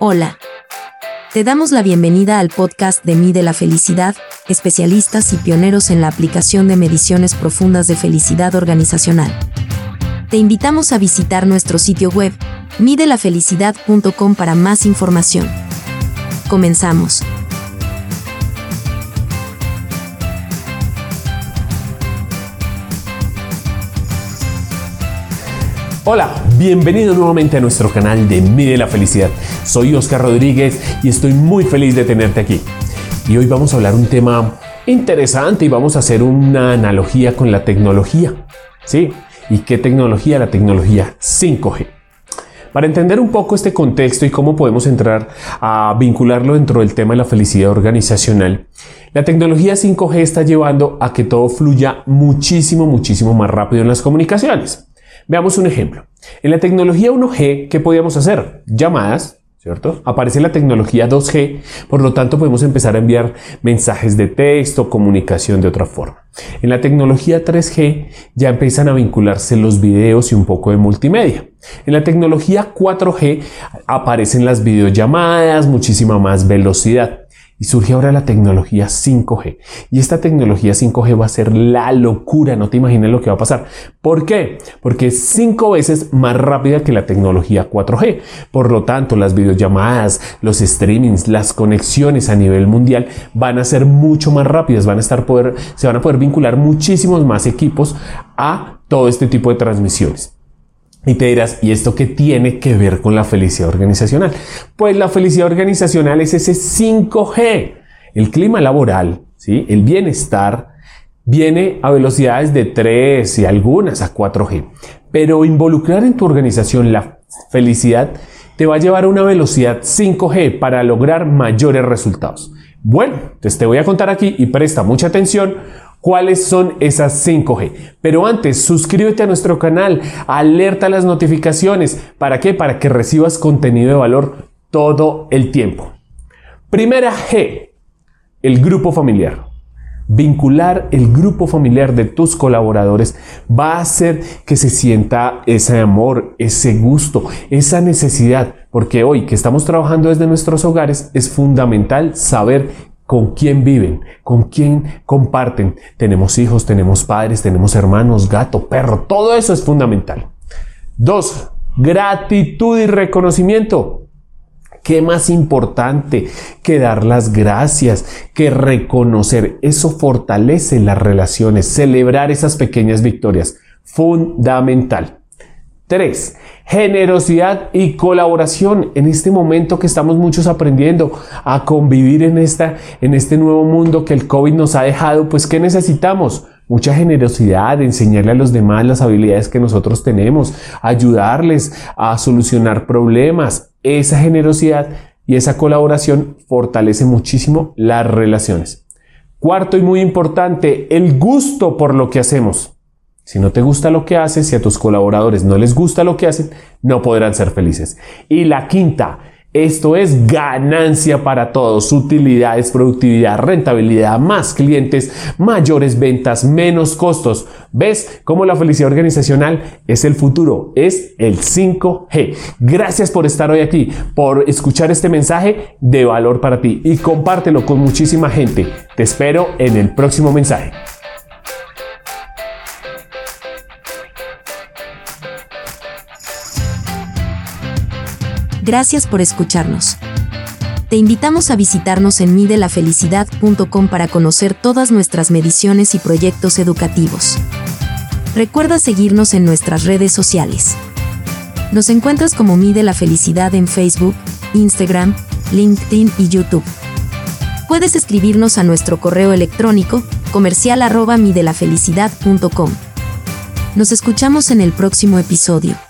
Hola. Te damos la bienvenida al podcast de Mide la Felicidad, especialistas y pioneros en la aplicación de mediciones profundas de felicidad organizacional. Te invitamos a visitar nuestro sitio web, midelafelicidad.com para más información. Comenzamos. Hola, bienvenido nuevamente a nuestro canal de Mide la Felicidad. Soy Oscar Rodríguez y estoy muy feliz de tenerte aquí. Y hoy vamos a hablar un tema interesante y vamos a hacer una analogía con la tecnología. ¿Sí? ¿Y qué tecnología? La tecnología 5G. Para entender un poco este contexto y cómo podemos entrar a vincularlo dentro del tema de la felicidad organizacional, la tecnología 5G está llevando a que todo fluya muchísimo, muchísimo más rápido en las comunicaciones. Veamos un ejemplo. En la tecnología 1G, ¿qué podíamos hacer? Llamadas, ¿cierto? Aparece la tecnología 2G, por lo tanto podemos empezar a enviar mensajes de texto, comunicación de otra forma. En la tecnología 3G ya empiezan a vincularse los videos y un poco de multimedia. En la tecnología 4G aparecen las videollamadas, muchísima más velocidad. Y surge ahora la tecnología 5G. Y esta tecnología 5G va a ser la locura, no te imaginas lo que va a pasar. ¿Por qué? Porque es cinco veces más rápida que la tecnología 4G. Por lo tanto, las videollamadas, los streamings, las conexiones a nivel mundial van a ser mucho más rápidas, van a estar poder, se van a poder vincular muchísimos más equipos a todo este tipo de transmisiones. Y te dirás, ¿y esto qué tiene que ver con la felicidad organizacional? Pues la felicidad organizacional es ese 5G, el clima laboral, ¿sí? el bienestar, viene a velocidades de 3 y algunas a 4G. Pero involucrar en tu organización la felicidad te va a llevar a una velocidad 5G para lograr mayores resultados. Bueno, entonces te voy a contar aquí y presta mucha atención cuáles son esas 5G. Pero antes, suscríbete a nuestro canal, alerta las notificaciones. ¿Para qué? Para que recibas contenido de valor todo el tiempo. Primera G, el grupo familiar. Vincular el grupo familiar de tus colaboradores va a hacer que se sienta ese amor, ese gusto, esa necesidad, porque hoy que estamos trabajando desde nuestros hogares es fundamental saber con quién viven, con quién comparten. Tenemos hijos, tenemos padres, tenemos hermanos, gato, perro, todo eso es fundamental. Dos, gratitud y reconocimiento. ¿Qué más importante que dar las gracias, que reconocer? Eso fortalece las relaciones, celebrar esas pequeñas victorias. Fundamental. 3. Generosidad y colaboración. En este momento que estamos muchos aprendiendo a convivir en, esta, en este nuevo mundo que el COVID nos ha dejado, pues ¿qué necesitamos? Mucha generosidad, enseñarle a los demás las habilidades que nosotros tenemos, ayudarles a solucionar problemas. Esa generosidad y esa colaboración fortalece muchísimo las relaciones. Cuarto y muy importante, el gusto por lo que hacemos. Si no te gusta lo que haces, si a tus colaboradores no les gusta lo que hacen, no podrán ser felices. Y la quinta, esto es ganancia para todos, utilidades, productividad, rentabilidad, más clientes, mayores ventas, menos costos. ¿Ves cómo la felicidad organizacional es el futuro? Es el 5G. Gracias por estar hoy aquí, por escuchar este mensaje de valor para ti y compártelo con muchísima gente. Te espero en el próximo mensaje. Gracias por escucharnos. Te invitamos a visitarnos en midelafelicidad.com para conocer todas nuestras mediciones y proyectos educativos. Recuerda seguirnos en nuestras redes sociales. Nos encuentras como Mide la Felicidad en Facebook, Instagram, LinkedIn y YouTube. Puedes escribirnos a nuestro correo electrónico comercial arroba midelafelicidad.com. Nos escuchamos en el próximo episodio.